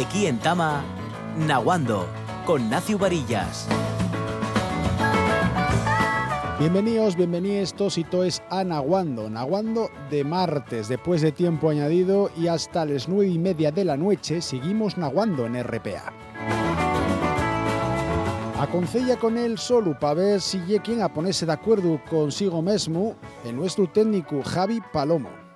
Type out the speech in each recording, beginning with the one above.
Aquí en Tama, Nahuando, con Nacio Varillas. Bienvenidos, bienvenidos todos y toes a Nahuando, Nahuando de martes, después de tiempo añadido y hasta las nueve y media de la noche seguimos Nahuando en RPA. Aconsella con él solo para ver si llega quien a ponerse de acuerdo consigo mismo el nuestro técnico Javi Palomo.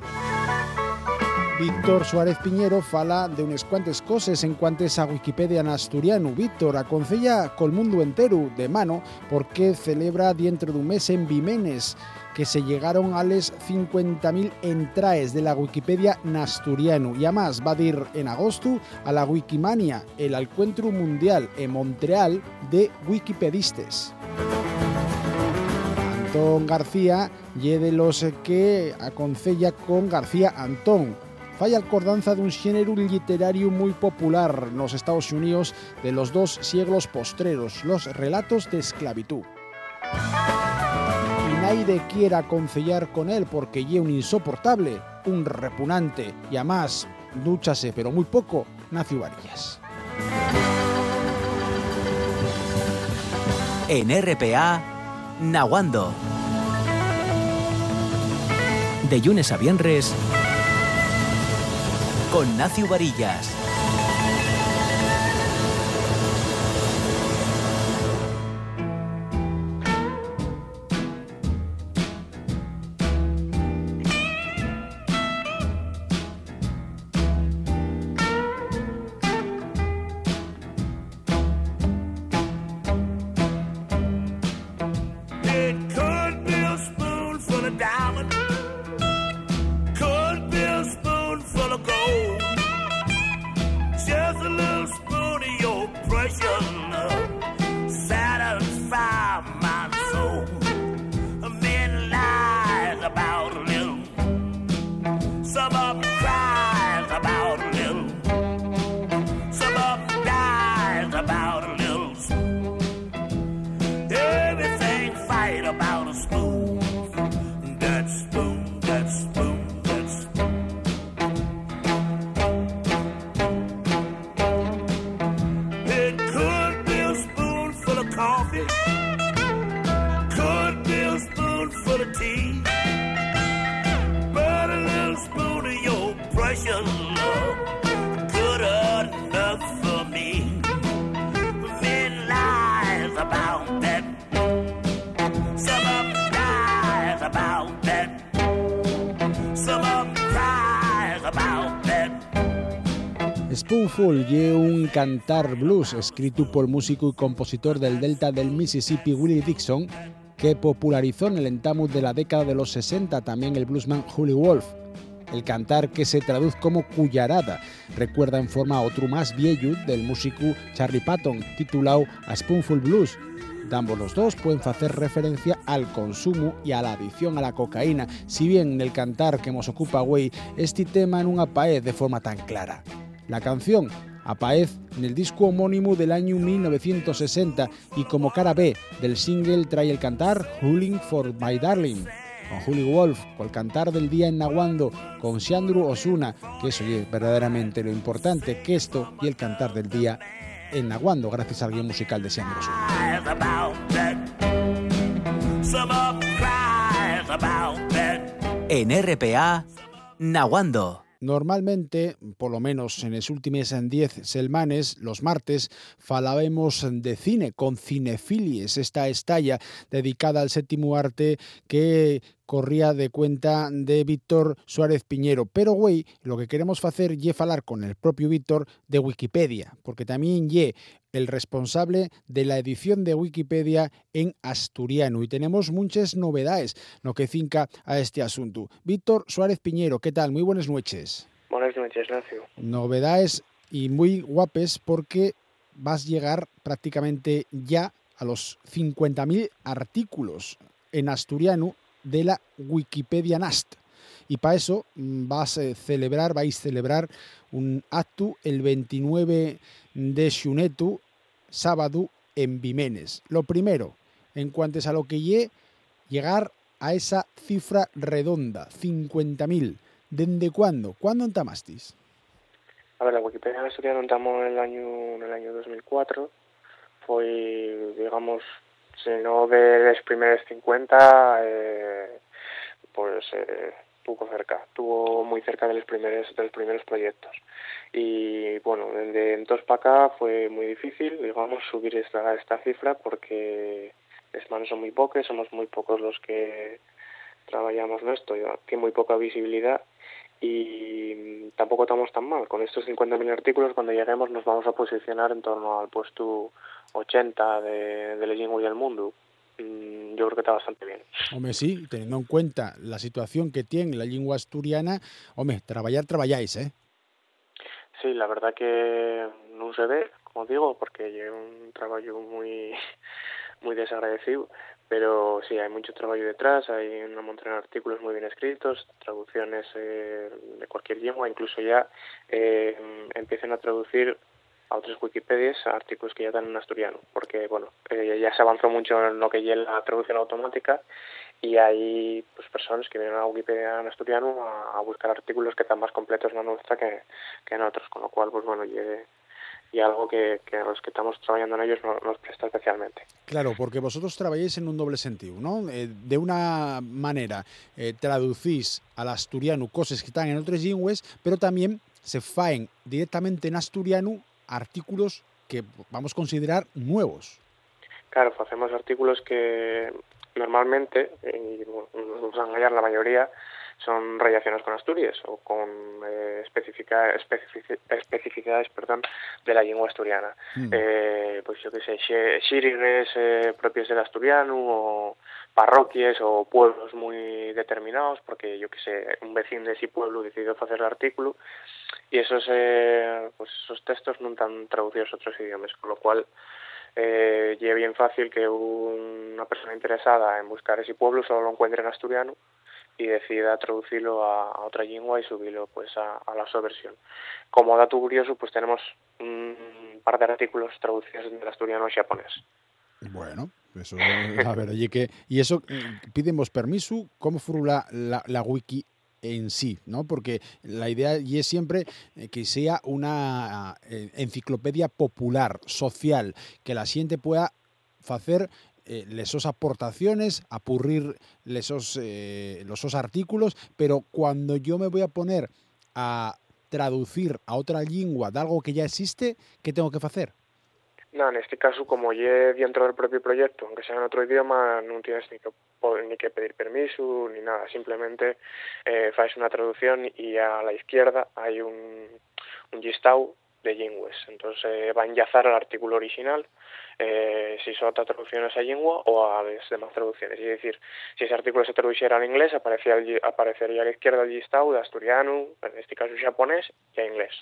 Víctor Suárez Piñero fala de unas cuantas cosas en cuanto a Wikipedia en asturiano. Víctor aconsella col mundo entero de mano porque celebra dentro de un mes en Vimenes que se llegaron a les 50.000 entraes de la Wikipedia en asturiano y además va a ir en agosto a la Wikimania, el encuentro mundial en Montreal de wikipedistas. Antón García y de los que aconsella con García Antón, acordanza de un género literario muy popular en los Estados Unidos de los dos siglos postreros, los relatos de esclavitud. Y nadie quiera aconsellar con él porque lle un insoportable, un repugnante y además dúchase pero muy poco, Nacio Varillas. En RPA, Nahuando. De lunes a viernes, con Nacio Varillas. Spoonful lle un cantar blues escrito por músico y compositor del delta del Mississippi Willie Dixon que popularizó en el entamo de la década de los 60 también el bluesman Jully Wolf. El cantar que se traduce como cuyarada recuerda en forma a otro más viejo del músico Charlie Patton titulado A Spoonful Blues. Ambos los dos pueden hacer referencia al consumo y a la adicción a la cocaína, si bien en el cantar que nos ocupa hoy este tema en una de forma tan clara. La canción aparece en el disco homónimo del año 1960 y como cara B del single trae el cantar Hooling for My Darling con Jully Wolf, con el cantar del día en Nahuando, con Siandru Osuna, que eso es verdaderamente lo importante que esto y el cantar del día en Nahuando, gracias al guion musical de Siandru Osuna. En RPA, Nahuando. Normalmente, por lo menos en los últimos 10 selmanes, los martes, falábamos de cine, con Cinefilies, esta estalla dedicada al séptimo arte que corría de cuenta de Víctor Suárez Piñero. Pero, güey, lo que queremos hacer es falar con el propio Víctor de Wikipedia, porque también ye el responsable de la edición de Wikipedia en asturiano y tenemos muchas novedades lo que finca a este asunto. Víctor Suárez Piñero, ¿qué tal? Muy buenas noches. Buenas noches, Nacio. Novedades y muy guapes porque vas a llegar prácticamente ya a los 50.000 artículos en asturiano de la Wikipedia Nast. Y para eso mm, vas a celebrar, vais a celebrar un acto el 29 de xunetu, sábado, en Vimenes. Lo primero, en cuanto a lo que lle, llegar a esa cifra redonda, 50.000. ¿Desde cuándo? ¿Cuándo entamastis? A ver, la Wikipedia en asturiano entramos en el año, en el año 2004. Fue, digamos, si no de los primeros 50, eh, pues eh, tuvo cerca, tuvo muy cerca de los primeros, de los primeros proyectos. Y bueno, desde entonces para acá fue muy difícil, digamos, subir esta, esta cifra porque las manos son muy pocas, somos muy pocos los que trabajamos en esto, tiene muy poca visibilidad y tampoco estamos tan mal. Con estos 50.000 artículos, cuando lleguemos, nos vamos a posicionar en torno al puesto 80 de, de y del mundo. Mm, yo creo que está bastante bien. Hombre, sí, teniendo en cuenta la situación que tiene la lengua asturiana, hombre, trabajar, trabajáis, ¿eh? Sí, la verdad que no se ve, como digo, porque es un trabajo muy muy desagradecido, pero sí, hay mucho trabajo detrás, hay una montón de artículos muy bien escritos, traducciones eh, de cualquier lengua, incluso ya eh, empiezan a traducir a otras Wikipedias artículos que ya están en asturiano, porque bueno, eh, ya se avanzó mucho en lo que es la traducción automática y hay pues personas que vienen a Wikipedia en asturiano a, buscar artículos que están más completos en la nuestra que, que en otros, con lo cual pues bueno, llegue y algo que, que, los que estamos trabajando en ellos nos, presta especialmente. Claro, porque vosotros trabajáis en un doble sentido, ¿no? Eh, de una manera eh, traducís al asturiano cosas que están en otras lenguas, pero también se faen directamente en asturiano artículos que vamos a considerar nuevos. Claro, hacemos artículos que normalmente, y nos vamos a engañar la mayoría, son relacionados con Asturias o con eh, especificidades perdón, de la lengua asturiana. Mm. Eh, pues yo qué sé, xírigues eh, propios del asturiano o parroquias o pueblos muy determinados, porque yo qué sé, un vecino de ese pueblo decidió hacer el artículo y esos, eh, pues esos textos no están traducidos a otros idiomas, con lo cual eh, es bien fácil que una persona interesada en buscar ese pueblo solo lo encuentre en asturiano y decida traducirlo a, otra lengua y subirlo pues a, la su versión. Como dato curioso, pues tenemos un par de artículos traducidos del asturiano al japonés. Bueno, eso, a ver, oye, que, y eso, pidemos permiso, ¿cómo furula la, la wiki en sí, ¿no? Porque la idea y es siempre eh, que sea una eh, enciclopedia popular, social, que la gente pueda hacer eh, lesos aportaciones, apurrir lesos, eh, los artículos, pero cuando yo me voy a poner a traducir a otra lengua de algo que ya existe, ¿qué tengo que hacer? No, en este caso, como ya dentro del propio proyecto, aunque sea en otro idioma, no tienes ni que, ni que pedir permiso ni nada. Simplemente eh, una traducción y a la izquierda hay un, un listado de lenguas. Entonces eh, va a enlazar al artículo original eh, si son otras traducciones a lengua o a las demás traducciones. Es decir, si ese artículo se traduciera al inglés, aparecería, aparecería a la izquierda el listado de asturiano, en este caso japonés, y a inglés.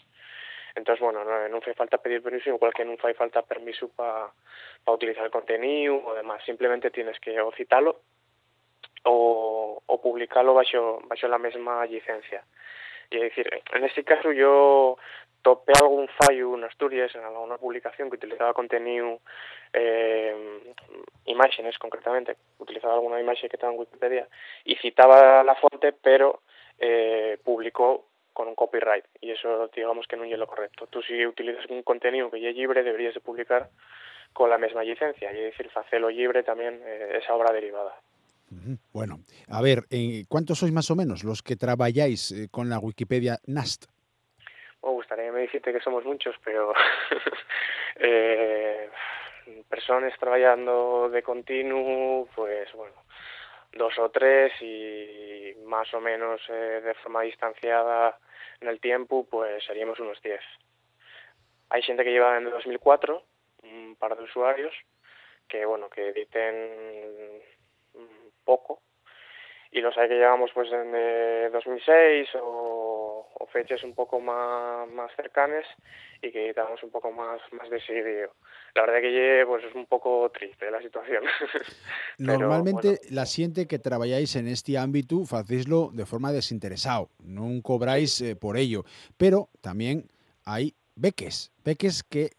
Entonces, bueno, no, hace falta pedir permiso, igual que no hace falta permiso para utilizar el contenido o demás. Simplemente tienes que o citarlo o, o publicarlo bajo, bajo la misma licencia. Y es decir, en este caso yo topé algún fallo en Asturias en alguna publicación que utilizaba contenido eh, imágenes concretamente utilizaba alguna imagen que estaba en Wikipedia y citaba la fuente pero eh, publicó con un copyright. Y eso digamos que no es lo correcto. Tú si utilizas un contenido que ya es libre deberías de publicar con la misma licencia. Y es decir facelo libre también eh, esa obra derivada bueno, a ver, eh, ¿cuántos sois más o menos los que trabajáis eh, con la Wikipedia NAST? me gustaría que me dijiste que somos muchos, pero eh, personas trabajando de continuo, pues bueno, dos o tres y más o menos eh, de forma distanciada en el tiempo, pues seríamos unos diez. Hay gente que lleva en 2004, un par de usuarios, que bueno, que editen poco, y los hay que llevamos pues en 2006 o, fechas un poco más, más cercanas y que estamos un poco más, más decidido. La verdad que pues es un poco triste la situación. Normalmente la siente que trabajáis en este ámbito, hacéislo de forma desinteresado, no cobráis eh, por ello, pero también hay beques, beques que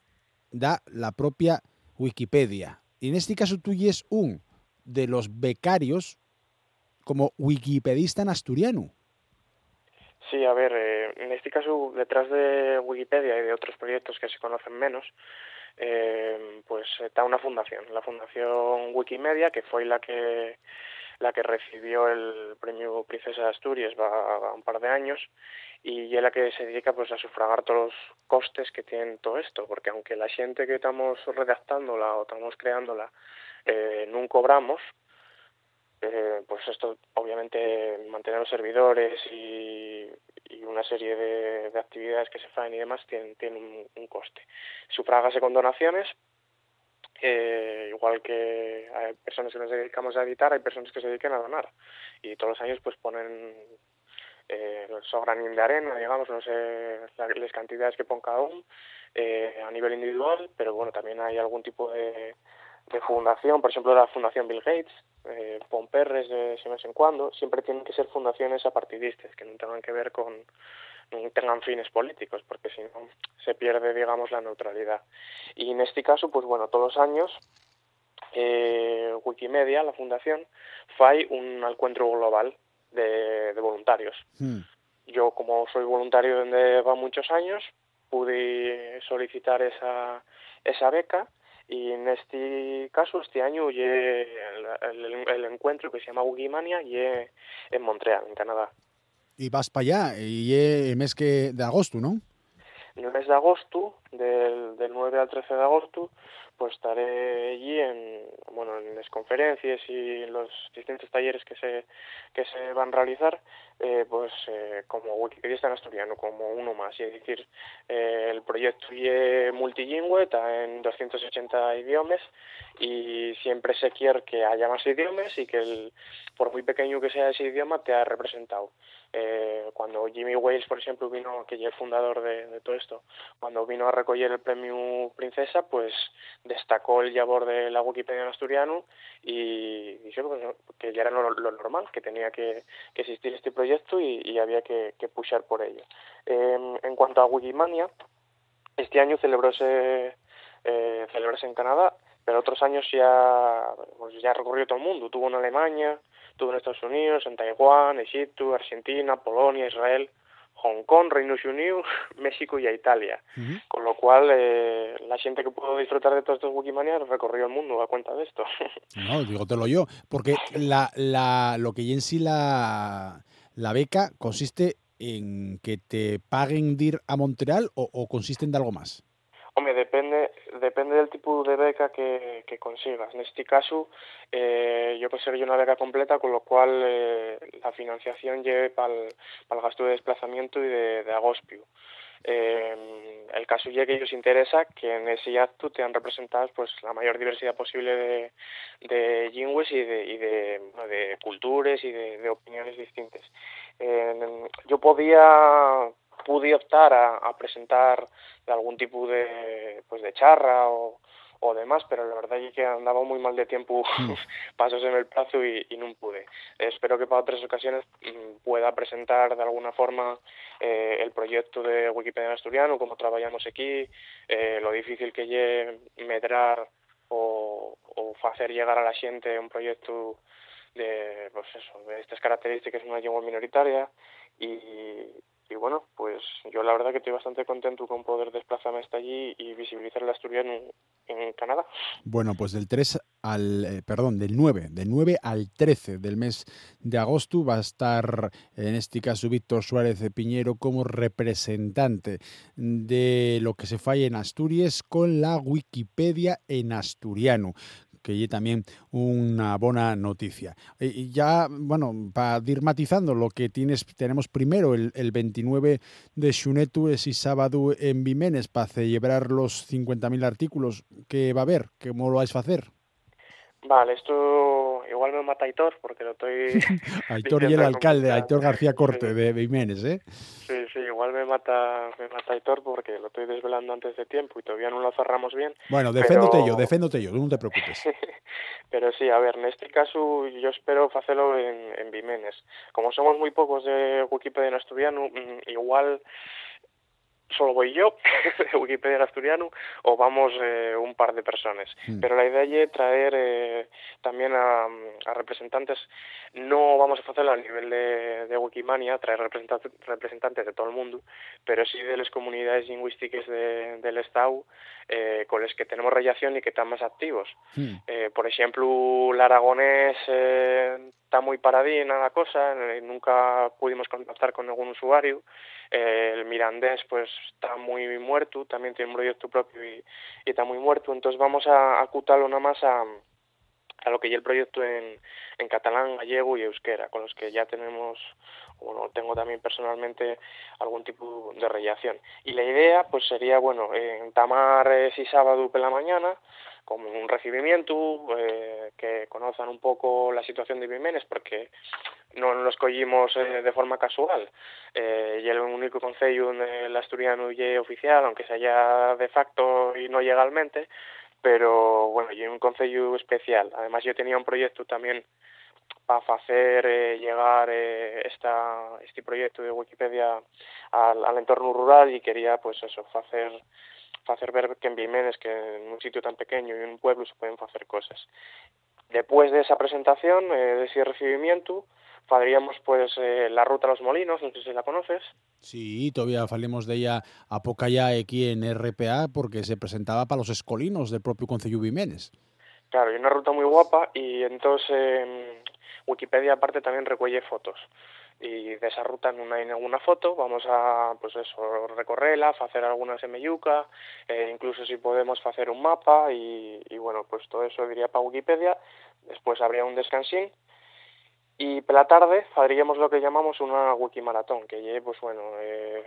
da la propia Wikipedia. Y en este caso tú y es un de los becarios como wikipedista en asturiano. Sí, a ver, eh, en este caso, detrás de Wikipedia y de otros proyectos que se conocen menos, eh, pues está una fundación, la Fundación Wikimedia, que fue la que la que recibió el premio Princesa de Asturias va un par de años y es la que se dedica pues a sufragar todos los costes que tiene todo esto, porque aunque la gente que estamos redactándola o estamos creándola eh, no cobramos, eh, pues esto obviamente mantener los servidores y, y una serie de, de, actividades que se hacen y demás tienen, tienen un, coste. Sufrágase con donaciones, eh, igual que hay personas que nos dedicamos a editar, hay personas que se dedican a donar y todos los años pues ponen eh, so granín de arena, digamos, no sé las cantidades que pon cada uno eh, a nivel individual, pero bueno, también hay algún tipo de, de fundación, por ejemplo la Fundación Bill Gates, eh, pon perres de si vez en cuando, siempre tienen que ser fundaciones apartidistas, que no tengan que ver con, no tengan fines políticos, porque si no se pierde, digamos, la neutralidad. Y en este caso, pues bueno, todos los años eh, Wikimedia, la fundación, fai un encuentro global de, de voluntarios. Hmm. Yo, como soy voluntario donde va muchos años, pude solicitar esa, esa beca y en este caso, este año, el, el, el encuentro que se llama Wikimania y en Montreal, en Canadá. Y vas para allá, y el mes que de agosto, ¿no? En el mes de agosto, del, del 9 al 13 de agosto, pues estaré allí en bueno en las conferencias y en los distintos talleres que se que se van a realizar eh, pues eh, como wikipedista en asturiano como uno más. Y es decir eh, el proyecto es multilingüe está en 280 idiomas y siempre se quiere que haya más idiomas y que el, por muy pequeño que sea ese idioma te ha representado eh, cuando Jimmy Wales por ejemplo vino que ya es fundador de, todo esto cuando vino a recoger el premio Princesa pues destacó el labor de la Wikipedia en asturiano y dijo que ya era lo, normal, que tenía que, existir este proyecto y, había que, que, por ello. Eh, en cuanto a Wikimania, este año celebróse, eh, celebróse en Canadá, pero otros años ya, pues ya recorrió todo el mundo. Tuvo en Alemania, en Estados Unidos, en Taiwán, Egipto, Argentina, Polonia, Israel. Hong Kong, Reino Unido, México y a Italia. Uh -huh. Con lo cual, eh, la gente que pudo disfrutar de todos estos Wikimania recorrió el mundo a cuenta de esto. No, dígotelo yo, porque la, la, lo que en sí la, la beca consiste en que te paguen de ir a Montreal o, o consiste en de algo más. Hombre, depende, depende del tipo de beca que, consigas. En este caso, eh, yo conseguí una beca completa, con lo cual eh, la financiación lleve para el gasto de desplazamiento y de, de agospio. Eh, el caso ya que ellos interesa que en ese acto te han representado pues la mayor diversidad posible de, de lingües y de, culturas y de, de opiniones distintas. Eh, yo podía pude optar a, a presentar algún tipo de pues de charra o, o demás, pero la verdad es que andaba muy mal de tiempo, mm. pasos en el plazo y, y no pude. Espero que para otras ocasiones mm, pueda presentar de alguna forma eh, el proyecto de Wikipedia asturiano, cómo trabajamos aquí, eh, lo difícil que es medrar o, o hacer llegar a la gente un proyecto de, pues eso, de estas características una lengua minoritaria y, y bueno, pues yo la verdad que estoy bastante contento con poder desplazarme hasta allí y visibilizar el asturiano en, en Canadá. Bueno, pues del 3 al, eh, perdón, del 9, del 9 al 13 del mes de agosto va a estar en este caso Víctor Suárez de Piñero como representante de lo que se falla en Asturias con la Wikipedia en asturiano que lle también una buena noticia. Y ya, bueno, para ir matizando lo que tienes, tenemos primero el, el 29 de Xunetu y sábado en Vimenes para celebrar los 50.000 artículos que va a haber, ¿cómo lo vais a hacer? Vale, esto igual me mata Aitor porque lo estoy... Aitor y el alcalde, Aitor García Corte sí. de Vimenes, ¿eh? Sí, sí, igual me mata, me mata Aitor porque lo estoy desvelando antes de tiempo y todavía no lo cerramos bien. Bueno, deféndote pero... yo, deféndote yo, no te preocupes. pero sí, a ver, en este caso yo espero hacerlo en, en Vimenes. Como somos muy pocos de Wikipedia en asturiano, mm, igual solo voy yo, de Wikipedia en asturiano, o vamos eh, un par de personas. Mm. Pero la idea es traer eh, también a, a representantes, no vamos a hacerlo a nivel de, de Wikimania, traer representantes, representantes de todo el mundo, pero sí de las comunidades lingüísticas de, del Estado eh, con las que tenemos relación y que están más activos. Mm. Eh, por ejemplo, el aragonés eh, está muy paradín a la cosa, eh, nunca pudimos contactar con ningún usuario. Eh, el mirandés pues está muy muerto, también tiene un proyecto propio y, está muy muerto. Entonces vamos a acutarlo nada más a, a lo que ya el proyecto en, en catalán, gallego y euskera, con los que ya tenemos, bueno, tengo también personalmente algún tipo de relación. Y la idea, pues sería, bueno, en tamar eh, si sábado por la mañana, con un recibimiento, eh, que conozcan un poco la situación de Vimenes, porque no lo escogimos eh, de forma casual. Eh, y el único concello donde el asturiano y oficial, aunque sea ya de facto y no legalmente, pero bueno, y un concello especial. Además yo tenía un proyecto también para hacer eh, llegar eh, esta, este proyecto de Wikipedia al, al entorno rural y quería pues eso, hacer hacer ver que en Vimenes, que en un sitio tan pequeño y en un pueblo se pueden hacer cosas. Después de esa presentación, eh, de ese recibimiento, faríamos pues eh, la ruta a los molinos, no sé si la conoces. Sí, todavía falemos de ella a poca ya aquí en RPA porque se presentaba para los escolinos del propio Concello Vimenes. Claro, y una ruta muy guapa y entonces eh, Wikipedia aparte también recuelle fotos. Y de esa ruta no hay ninguna foto, vamos a, pues eso, recorrerla, hacer algunas Meyuca, eh, incluso si podemos hacer un mapa y, y bueno, pues todo eso diría para Wikipedia. Después habría un descansín y por la tarde haríamos lo que llamamos una wikimaratón, que lleve, pues bueno, eh,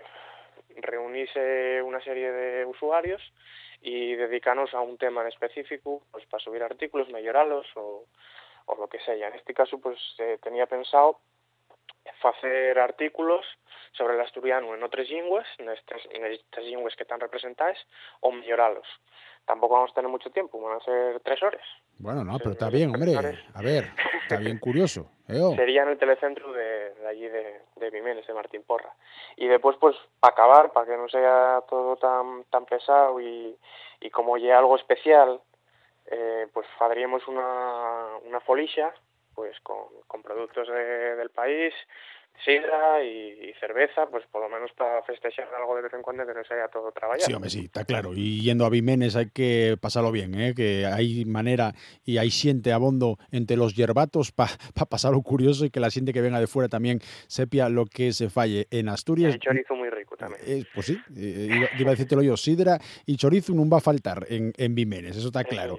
reunirse una serie de usuarios y dedicarnos a un tema en específico, pues para subir artículos, mejorarlos o, o lo que sea. En este caso, pues eh, tenía pensado hacer artículos sobre el asturiano en otras lenguas, en estas, en estas lenguas que están representadas, o mejorarlos. Tampoco vamos a tener mucho tiempo, van a ser tres horas. Bueno, no, pero está bien, hombre. A ver, está bien curioso. ¿eh? Sería en el telecentro de, de allí de, de Vimenes, de Martín Porra. Y después, pues, para acabar, para que no sea todo tan, tan pesado y, y como ya algo especial, eh, pues haríamos una, una folixa pues con, con productos de- del país, sidra y, y cerveza, pues por lo menos para festejar algo de vez en cuando que no sea todo trabajado. Sí, hombre, sí, está claro. Y yendo a Vimenes hay que pasarlo bien, ¿eh? que hay manera y hay siente abondo entre los yerbatos para pasarlo curioso y que la gente que venga de fuera también sepia lo que se falle en Asturias. El chorizo muy rico también. Eh, pues sí, eh, iba, iba a decírtelo yo, sidra y chorizo no va a faltar en, en Vimenes, eso está claro.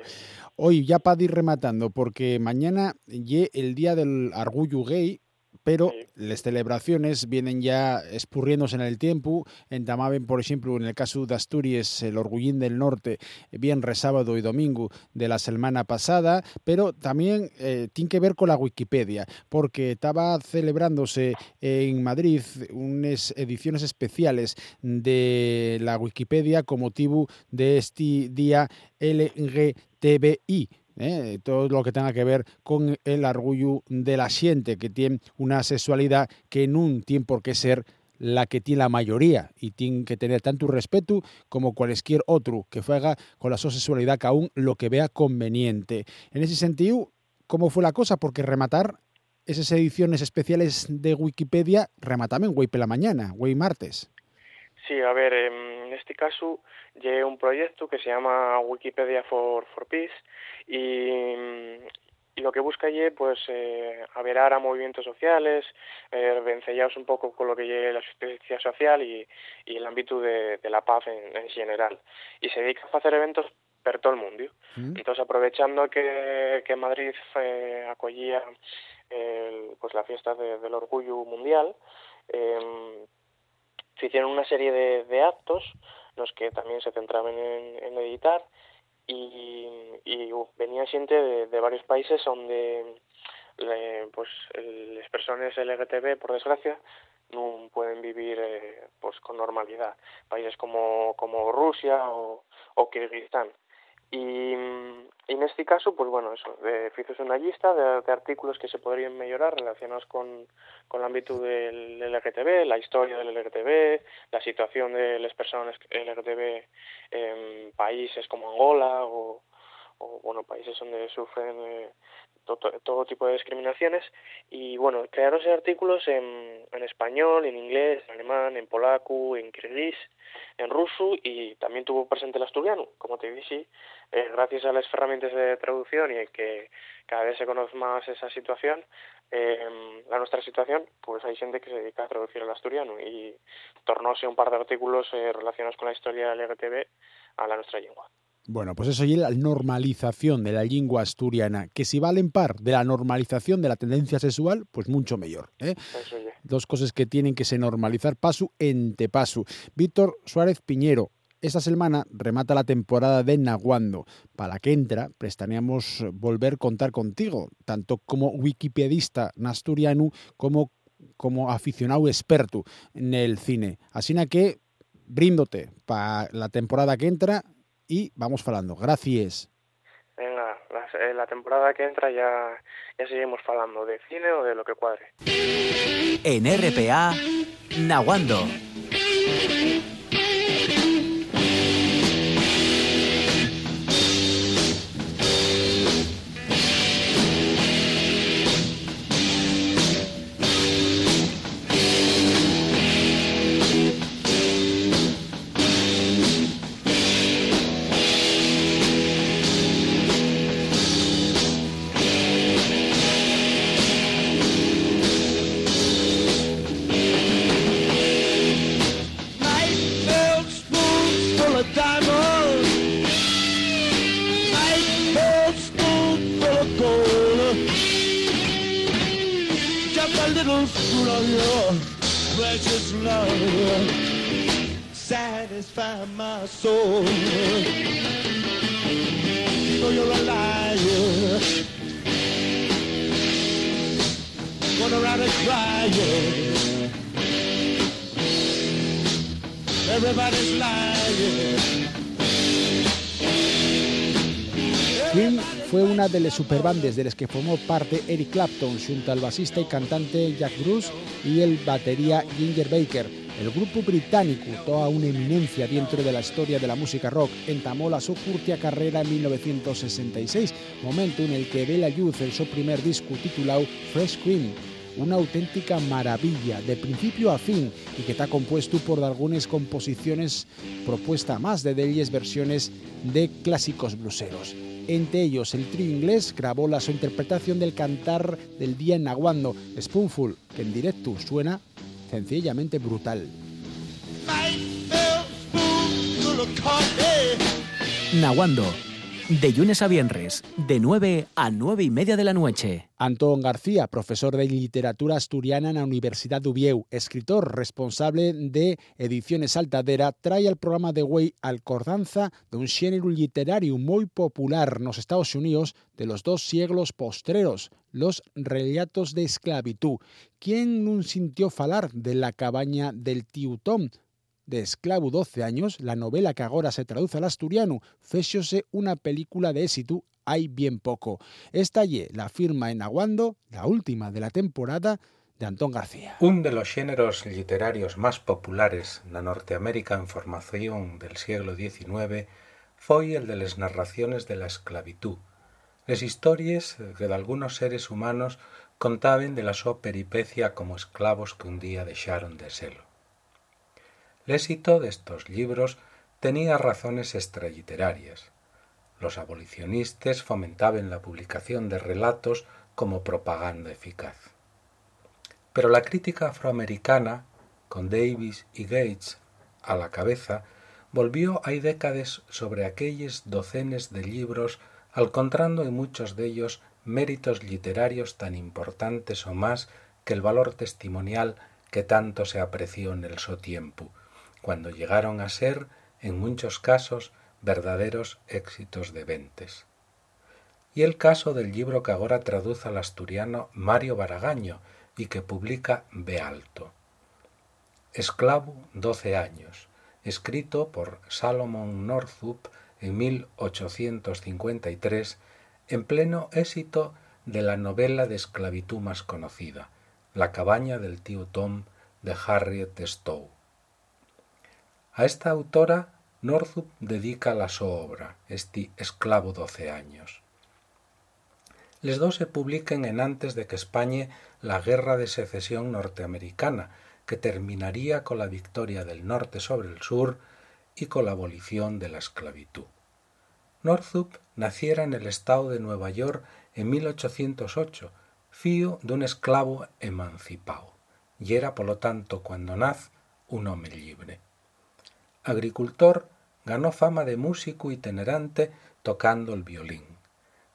Hoy ya para ir rematando, porque mañana ye el día del orgullo gay, pero Sí. las celebraciones vienen ya espurriéndose en el tiempo. En Tamaben, por ejemplo, en el caso de Asturias, el Orgullín del Norte, bien sábado y domingo de la semana pasada, pero también eh, tiene que ver con la Wikipedia, porque estaba celebrándose en Madrid unas ediciones especiales de la Wikipedia con motivo de este día LGTBI. ¿Eh? todo lo que tenga que ver con el orgullo de la gente que tiene una sexualidad que no tiene por qué ser la que tiene la mayoría y tiene que tener tanto respeto como cualquier otro que haga con la su sexualidad que aún lo que vea conveniente. En ese sentido, ¿cómo fue la cosa? Porque rematar esas ediciones especiales de Wikipedia rematamen güey la mañana, güey martes. Sí, a ver, em, en este caso llevé un proyecto que se llama Wikipedia for, for Peace y, y lo que busca allí pues eh, averar a movimientos sociales, eh, vencellaos un poco con lo que lleve la justicia social y, y el ámbito de, de la paz en, en general. Y se dedica a hacer eventos per todo el mundo. ¿Mm? Entonces, aprovechando que, que Madrid eh, acogía el- pues la fiesta de- del orgullo mundial, eh, se hicieron una serie de, de actos, los que también se centraban en, en editar, y, y venía gente de, de varios países donde le- pues las personas LGTB, por desgracia, no pueden vivir eh, pues con normalidad. Países como, como Rusia o, o Kirguistán. Y, en este caso, pues bueno, eso, de, fices una lista de, artículos que se podrían mejorar relacionados con, con el ámbito del LGTB, la historia del LGTB, la situación de las personas LGTB en países como Angola o, o bueno, países donde sufren eh, todo, tipo de discriminaciones y bueno, crearonse artículos en, en español, en inglés, en alemán, en polaco, en kirguís, en ruso y también tuvo presente el asturiano, como te dije, eh, gracias a las herramientas de traducción y que cada vez se conoce más esa situación, eh, la nuestra situación, pues hay gente que se dedica a traducir el asturiano y tornóse un par de artículos eh, relacionados con la historia del LGTB a la nuestra lengua. Bueno, pues eso es la normalización de la lengua asturiana, que si valen par de la normalización de la tendencia sexual, pues mucho mejor. ¿eh? Dos cosas que tienen que se normalizar paso te paso. Víctor Suárez Piñero, esta semana remata la temporada de Naguando. Para la que entra, prestaríamos volver a contar contigo, tanto como wikipedista asturiano como como aficionado experto en el cine. Así que bríndote para la temporada que entra y vamos falando. Gracias. Venga, la, eh, la, temporada que entra ya, ya seguimos falando de cine o de lo que cuadre. En RPA, Nahuando. of your precious love satisfy my soul. Though you're a liar, going around and crying. Everybody's lying. Everybody's fue una de las superbandes de las que formó parte Eric Clapton junto al basista y cantante Jack Bruce y el batería Ginger Baker. El grupo británico, toda una eminencia dentro de la historia de la música rock, entamó la su curtia carrera en 1966, momento en el que ve la luz en su primer disco titulado Fresh Cream, una auténtica maravilla de principio a fin y que está compuesto por algunas composiciones propuesta más de 10 versiones de clásicos bluseros. Entre ellos, el trío inglés grabó la su interpretación del cantar del día en Naguando, Spoonful, que en directo suena sencillamente brutal. Naguando de lunes a viernes, de 9 a 9 y media de la noche. Antón García, profesor de literatura asturiana en la Universidad de Ubieu, escritor responsable de Ediciones Altadera, trae al programa de Way Alcordanza de un género literario muy popular en los Estados Unidos de los dos siglos postreros, los relatos de esclavitud. ¿Quién no sintió falar de la cabaña del tío Tom? De Esclavo 12 años, la novela que ahora se traduce al asturiano, fechose una película de éxito hay bien poco. Estalle la firma en Aguando, la última de la temporada, de Antón García. Un de los géneros literarios más populares na Norteamérica en formación del siglo XIX fue el de las narraciones de la esclavitud, las historias que de algunos seres humanos contaban de la su peripecia como esclavos que un día dejaron de serlo. El éxito de estos libros tenía razones extraliterarias. Los abolicionistas fomentaban la publicación de relatos como propaganda eficaz. Pero la crítica afroamericana, con Davis y Gates a la cabeza, volvió hay décadas sobre aquellos docenes de libros, encontrando en muchos de ellos méritos literarios tan importantes o más que el valor testimonial que tanto se apreció en el so tiempo, cuando llegaron a ser, en muchos casos, verdaderos éxitos de ventes. Y el caso del libro que ahora traduce al asturiano Mario Baragaño y que publica Bealto. Esclavo, doce años, escrito por Salomon Northup en 1853 en pleno éxito de la novela de esclavitud más conocida, La cabaña del tío Tom de Harriet Stowe. A esta autora Northup dedica la su obra, este esclavo doce años. Les dos se publiquen en antes de que España la guerra de secesión norteamericana, que terminaría con la victoria del norte sobre el sur y con la abolición de la esclavitud. Northup naciera en el estado de Nueva York en 1808, fío de un esclavo emancipado, y era por lo tanto cuando naz un hombre libre. Agricultor, ganó fama de músico itinerante tocando el violín.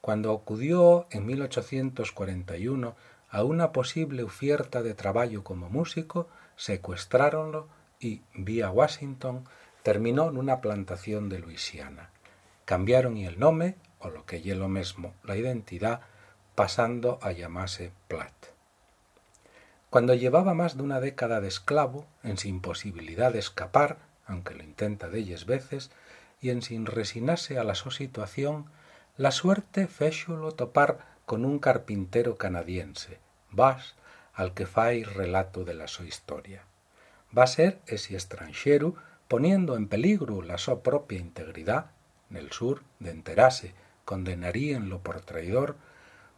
Cuando acudió en 1841 a una posible oferta de trabajo como músico, secuestráronlo y, vía Washington, terminó en una plantación de Luisiana cambiaron y el nombre, o lo que ye lo mismo, la identidad, pasando a llamarse Platt. Cuando llevaba más de una década de esclavo, en sin posibilidad de escapar, aunque lo intenta de ellas veces, y en sin resignarse a la su situación, la suerte féxolo topar con un carpintero canadiense, Bass, al que fai relato de la su historia. Va a ser ese extranjero poniendo en peligro la su propia integridad el sur, de enterase, condenaríenlo por traidor,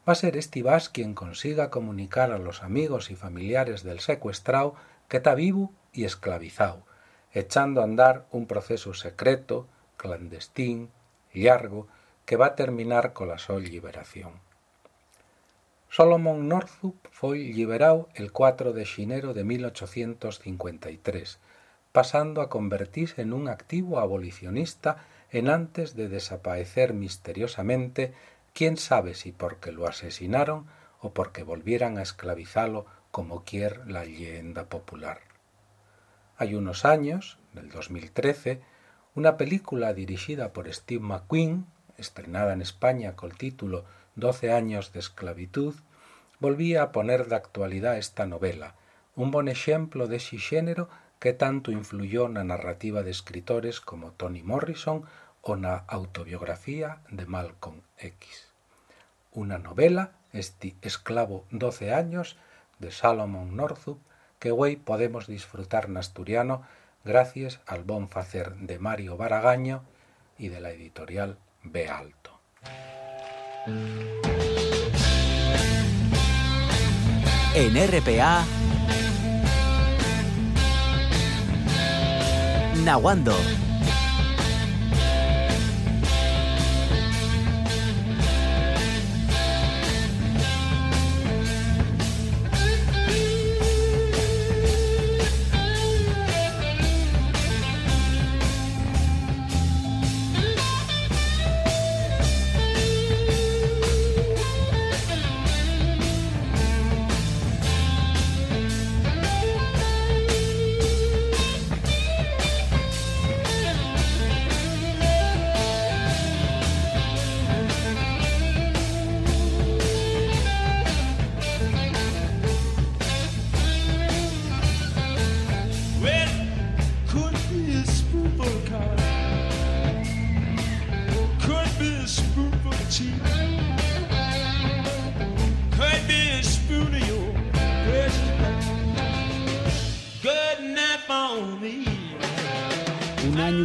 va a ser Estivás quien consiga comunicar a los amigos y familiares del secuestrado que está vivo y esclavizado, echando a andar un proceso secreto, clandestín, largo, que va a terminar con la sol liberación. Solomon Northup fue liberado el 4 de xinero de 1853, pasando a convertirse en un activo abolicionista en antes de desaparecer misteriosamente, quién sabe si porque lo asesinaron o porque volvieran a esclavizarlo como quiere la leyenda popular. Hay unos años, del 2013, una película dirigida por Steve McQueen, estrenada en España con el título Doce años de esclavitud, volvía a poner de actualidad esta novela, un buen ejemplo de ese género que tanto influyó na narrativa de escritores como Toni Morrison o na autobiografía de Malcolm X. Una novela, este Esclavo 12 años, de Salomon Northup, que hoy podemos disfrutar en asturiano gracias al bon facer de Mario Baragaño y de la editorial B Alto. En RPA Nahuando.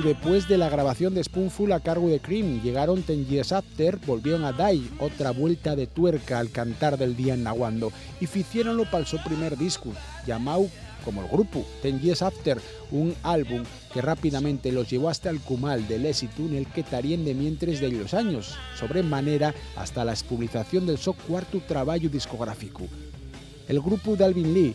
Después de la grabación de Spoonful a cargo de Cream, llegaron Ten Years After, volvieron a Die, otra vuelta de tuerca al cantar del día en Nahuando, y hicieronlo para su primer disco, llamado como el grupo, Ten Years After, un álbum que rápidamente los llevó hasta el cumal del éxito en el que estarían de mientras de los años, sobremanera hasta la publicación del su cuarto trabajo discográfico. El grupo de Lee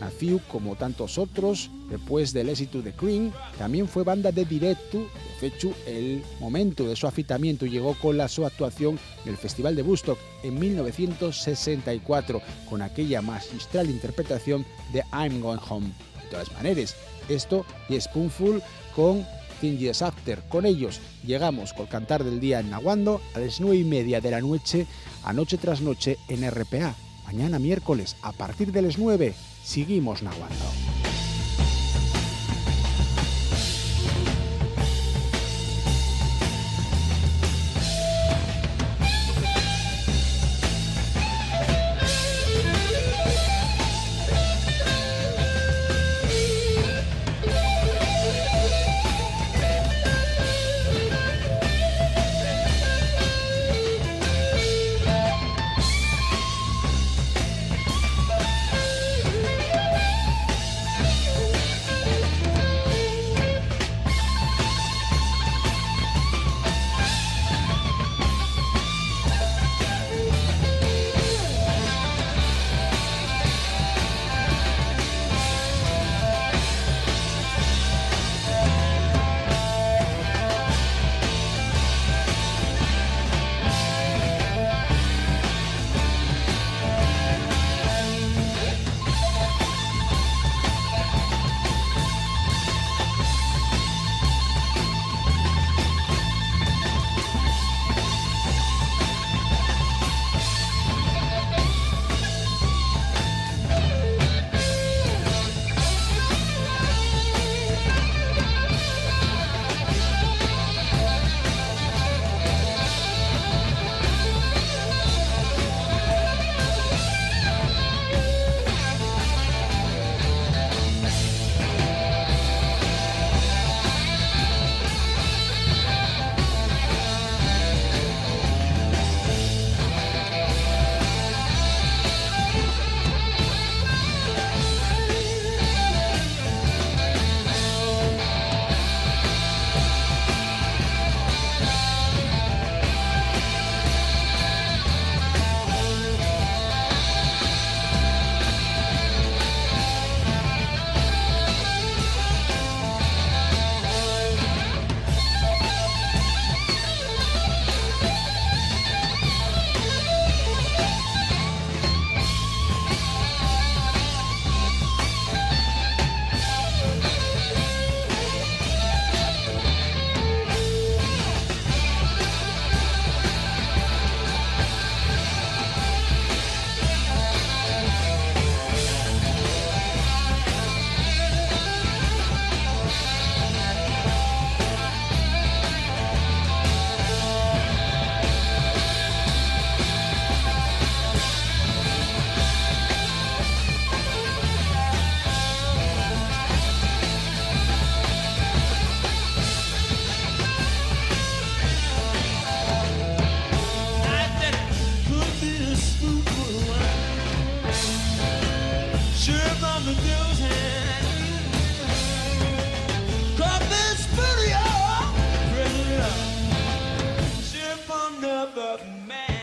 Nació, como tantos otros, después del éxito de Cream, también fue banda de directo, de hecho el momento de su afitamiento llegó con la su actuación en el Festival de Woodstock en 1964, con aquella magistral interpretación de I'm Going Home. De todas maneras, esto y Spoonful con Years After. Con ellos llegamos con cantar del día en Nahuando a las nueve y media de la noche, a noche tras noche en RPA. Mañana miércoles, a partir de las 9, seguimos nahuando. another man.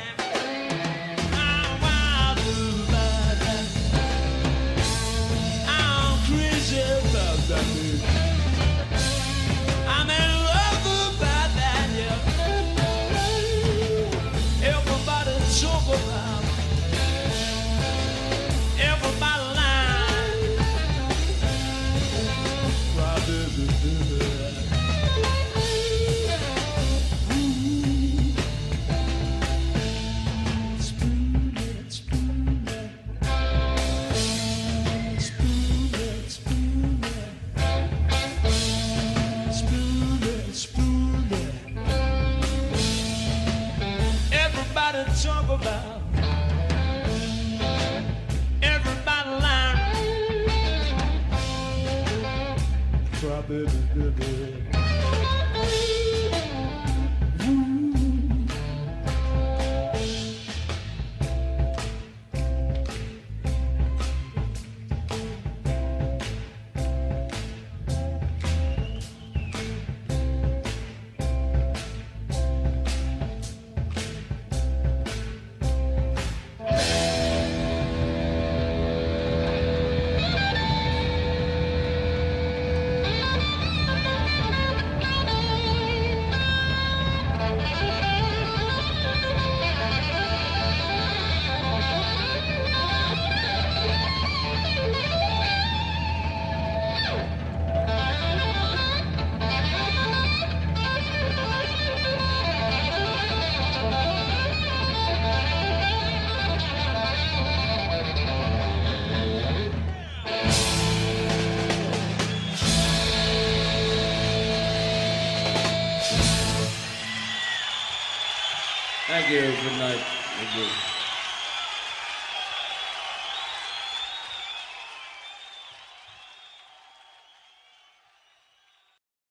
Everybody lying.